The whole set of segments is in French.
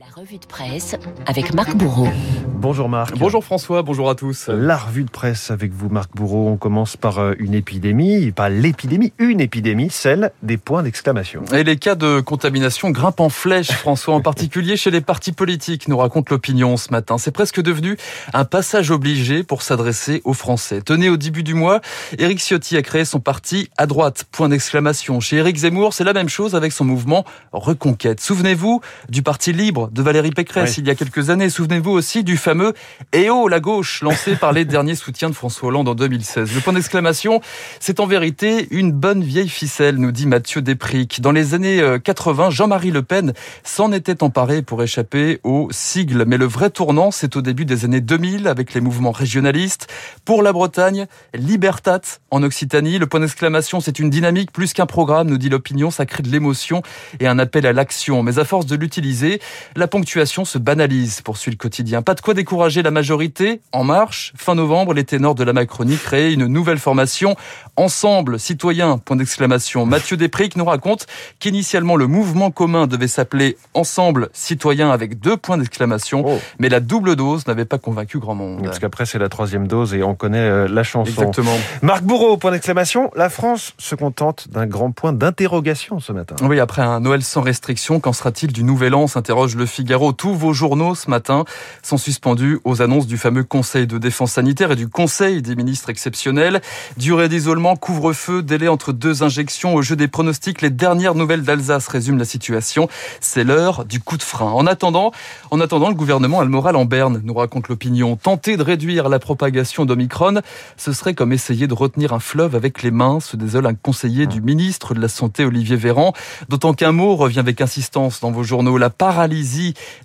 La revue de presse avec Marc Bourreau. Bonjour Marc. Bonjour François, bonjour à tous. La revue de presse avec vous Marc Bourreau. On commence par euh, une épidémie, pas l'épidémie, une épidémie, celle des points d'exclamation. Et les cas de contamination grimpent en flèche, François, en particulier chez les partis politiques, nous raconte l'opinion ce matin. C'est presque devenu un passage obligé pour s'adresser aux Français. Tenez, au début du mois, Éric Ciotti a créé son parti à droite, point d'exclamation. Chez Éric Zemmour, c'est la même chose avec son mouvement Reconquête. Souvenez-vous du Parti libre de Valérie Pécresse il y a quelques années. Souvenez-vous aussi du fameux Eh oh la gauche lancé par les derniers soutiens de François Hollande en 2016. Le point d'exclamation, c'est en vérité une bonne vieille ficelle, nous dit Mathieu Despric. Dans les années 80, euh, Jean-Marie Le Pen s'en était emparé pour échapper aux sigles. Mais le vrai tournant, c'est au début des années 2000 avec les mouvements régionalistes. Pour la Bretagne, Libertat en Occitanie. Le point d'exclamation, c'est une dynamique plus qu'un programme, nous dit l'opinion. Ça crée de l'émotion et un appel à l'action. Mais à force de l'utiliser, la ponctuation se banalise, poursuit le quotidien. Pas de quoi décourager la majorité. En marche, fin novembre, les ténors de la Macronie créent une nouvelle formation. Ensemble, citoyens, point d'exclamation. Mathieu Despric nous raconte qu'initialement le mouvement commun devait s'appeler Ensemble, citoyens avec deux points d'exclamation. Oh. Mais la double dose n'avait pas convaincu grand monde. Parce qu'après, c'est la troisième dose et on connaît euh, la chanson. Exactement. Marc Bourreau, point d'exclamation. La France se contente d'un grand point d'interrogation ce matin. Oui, après un Noël sans restriction, qu'en sera-t-il du Nouvel An s'interroge le Figaro. Tous vos journaux ce matin sont suspendus aux annonces du fameux Conseil de défense sanitaire et du Conseil des ministres exceptionnels. Durée d'isolement, couvre-feu, délai entre deux injections au jeu des pronostics. Les dernières nouvelles d'Alsace résument la situation. C'est l'heure du coup de frein. En attendant, en attendant, le gouvernement a le moral en berne, nous raconte l'opinion. Tenter de réduire la propagation d'Omicron, ce serait comme essayer de retenir un fleuve avec les mains, se désole un conseiller du ministre de la Santé, Olivier Véran. D'autant qu'un mot revient avec insistance dans vos journaux. La paralysie,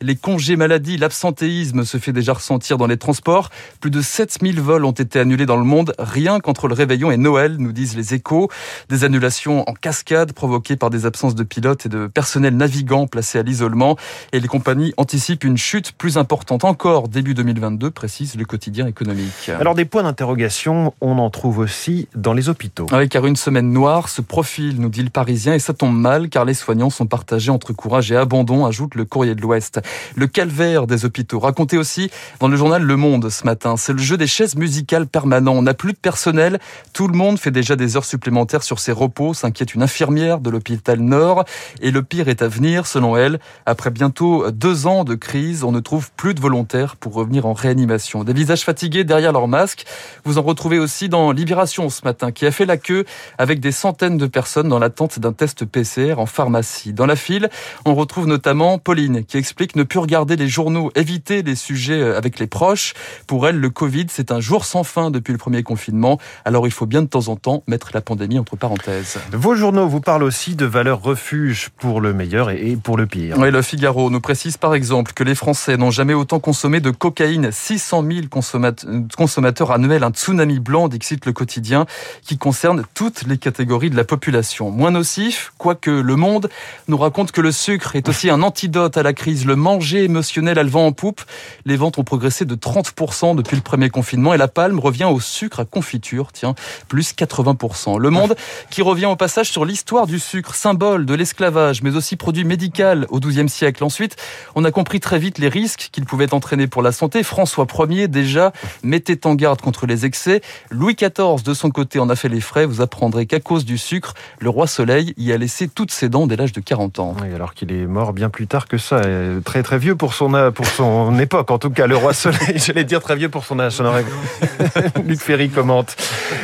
les congés maladie, l'absentéisme se fait déjà ressentir dans les transports. Plus de 7000 vols ont été annulés dans le monde, rien qu'entre le réveillon et Noël, nous disent les échos. Des annulations en cascade provoquées par des absences de pilotes et de personnel navigant placés à l'isolement. Et les compagnies anticipent une chute plus importante encore début 2022, précise le quotidien économique. Alors des points d'interrogation, on en trouve aussi dans les hôpitaux. Oui, car une semaine noire se profile, nous dit le Parisien, et ça tombe mal car les soignants sont partagés entre courage et abandon, ajoute le Courrier de l'Ouest. Le calvaire des hôpitaux, raconté aussi dans le journal Le Monde ce matin. C'est le jeu des chaises musicales permanents. On n'a plus de personnel. Tout le monde fait déjà des heures supplémentaires sur ses repos, s'inquiète une infirmière de l'hôpital Nord. Et le pire est à venir, selon elle. Après bientôt deux ans de crise, on ne trouve plus de volontaires pour revenir en réanimation. Des visages fatigués derrière leur masque. Vous en retrouvez aussi dans Libération ce matin, qui a fait la queue avec des centaines de personnes dans l'attente d'un test PCR en pharmacie. Dans la file, on retrouve notamment Pauline, qui explique ne plus regarder les journaux, éviter les sujets euh, avec les proches. Pour elle, le Covid, c'est un jour sans fin depuis le premier confinement. Alors il faut bien de temps en temps mettre la pandémie entre parenthèses. Vos journaux vous parlent aussi de valeurs refuge pour le meilleur et pour le pire. Oui, le Figaro nous précise par exemple que les Français n'ont jamais autant consommé de cocaïne. 600 000 consommateurs annuels, un tsunami blanc, dit le quotidien, qui concerne toutes les catégories de la population. Moins nocif, quoique le monde nous raconte que le sucre est aussi un antidote à la crise. Le manger émotionnel a le vent en poupe. Les ventes ont progressé de 30% depuis le premier confinement et la palme revient au sucre à confiture, tiens, plus 80%. Le monde qui revient au passage sur l'histoire du sucre, symbole de l'esclavage, mais aussi produit médical au XIIe siècle. Ensuite, on a compris très vite les risques qu'il pouvait entraîner pour la santé. François Ier, déjà, mettait en garde contre les excès. Louis XIV, de son côté, en a fait les frais. Vous apprendrez qu'à cause du sucre, le roi Soleil y a laissé toutes ses dents dès l'âge de 40 ans. Oui, alors qu'il est mort bien plus tard que ça. Très très vieux pour son, pour son époque, en tout cas, le roi Soleil. J'allais dire très vieux pour son âge. Luc Ferry commente.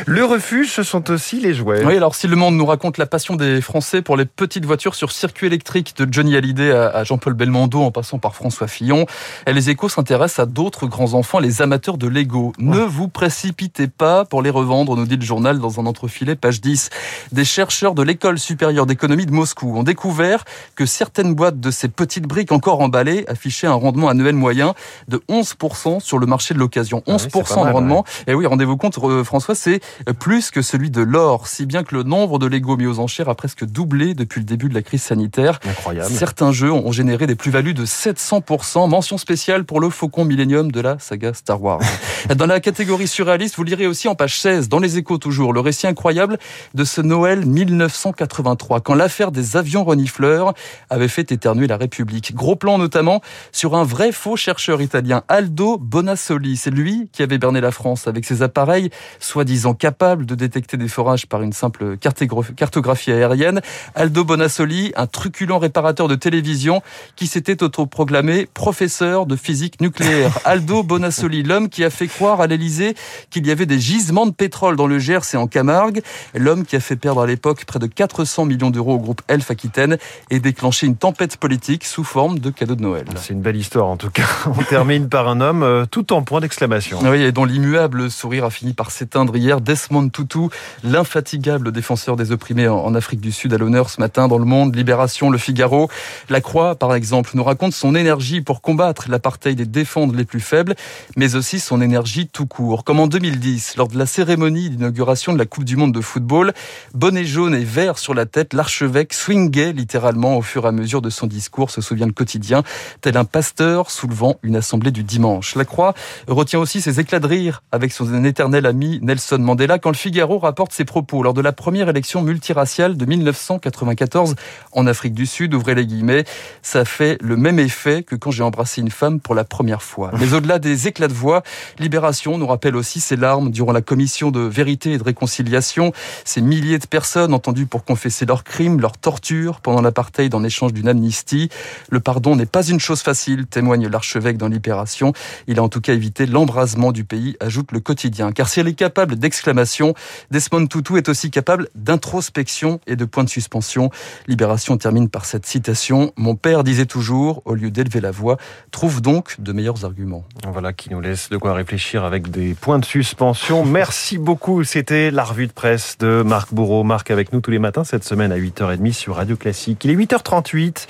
Le refuge, ce sont aussi les jouets. Oui, alors si le monde nous raconte la passion des Français pour les petites voitures sur circuit électrique de Johnny Hallyday à Jean-Paul Belmondo en passant par François Fillon, les échos s'intéressent à d'autres grands enfants, les amateurs de Lego. Ne vous précipitez pas pour les revendre, nous dit le journal dans un entrefilet, page 10. Des chercheurs de l'école supérieure d'économie de Moscou ont découvert que certaines boîtes de ces petites briques encore emballées affichaient un rendement annuel moyen de 11% sur le marché de l'occasion. 11% ah de rendement. Et oui, rendez-vous compte, euh, François, c'est plus que celui de l'or, si bien que le nombre de Lego mis aux enchères a presque doublé depuis le début de la crise sanitaire. Incroyable. Certains jeux ont généré des plus-values de 700%. Mention spéciale pour le Faucon Millennium de la saga Star Wars. Dans la catégorie surréaliste, vous lirez aussi en page 16, dans les échos toujours, le récit incroyable de ce Noël 1983, quand l'affaire des avions renifleurs avait fait éternuer la République. Gros plans notamment sur un vrai faux chercheur italien, Aldo Bonassoli. C'est lui qui avait berné la France avec ses appareils, soi-disant capables de détecter des forages par une simple cartographie aérienne. Aldo Bonassoli, un truculent réparateur de télévision qui s'était autoproclamé professeur de physique nucléaire. Aldo Bonassoli, l'homme qui a fait croire à l'Elysée qu'il y avait des gisements de pétrole dans le Gers et en Camargue, l'homme qui a fait perdre à l'époque près de 400 millions d'euros au groupe Elf Aquitaine et déclenché une tempête politique sous forme de cadeau de Noël. C'est une belle histoire en tout cas. On termine par un homme euh, tout en point d'exclamation. Oui, et dont l'immuable sourire a fini par s'éteindre hier. Desmond Tutu, l'infatigable défenseur des opprimés en Afrique du Sud, à l'honneur ce matin dans Le Monde, Libération, Le Figaro. La Croix, par exemple, nous raconte son énergie pour combattre l'apartheid et défendre les plus faibles, mais aussi son énergie tout court. Comme en 2010, lors de la cérémonie d'inauguration de la Coupe du Monde de football, bonnet jaune et vert sur la tête, l'archevêque swingait littéralement au fur et à mesure de son discours, se souvient le quotidien, tel un pasteur soulevant une assemblée du dimanche. La Croix retient aussi ses éclats de rire avec son éternel ami Nelson Mandela quand le Figaro rapporte ses propos lors de la première élection multiraciale de 1994 en Afrique du Sud, ouvrez les guillemets, ça fait le même effet que quand j'ai embrassé une femme pour la première fois. Mais au-delà des éclats de voix, Libération nous rappelle aussi ses larmes durant la commission de vérité et de réconciliation, ces milliers de personnes entendues pour confesser leurs crimes, leurs tortures pendant l'apartheid en échange d'une amnistie. Le pardon n'est pas une chose facile, témoigne l'archevêque dans Libération. Il a en tout cas évité l'embrasement du pays, ajoute le quotidien. Car si elle est capable d'exclamation, Desmond Tutu est aussi capable d'introspection et de points de suspension. Libération termine par cette citation. Mon père disait toujours, au lieu d'élever la voix, trouve donc de meilleurs arguments. Voilà qui nous laisse de quoi réfléchir avec des points de suspension. Merci beaucoup. C'était la revue de presse de Marc Bourreau. Marc avec nous tous les matins cette semaine à 8h30 sur Radio Classique. Il est 8h38.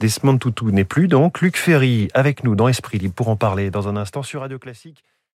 Desmond Tutu n'est plus donc. Luc Ferry avec nous dans Esprit Libre pour en parler dans un instant sur Radio Classique.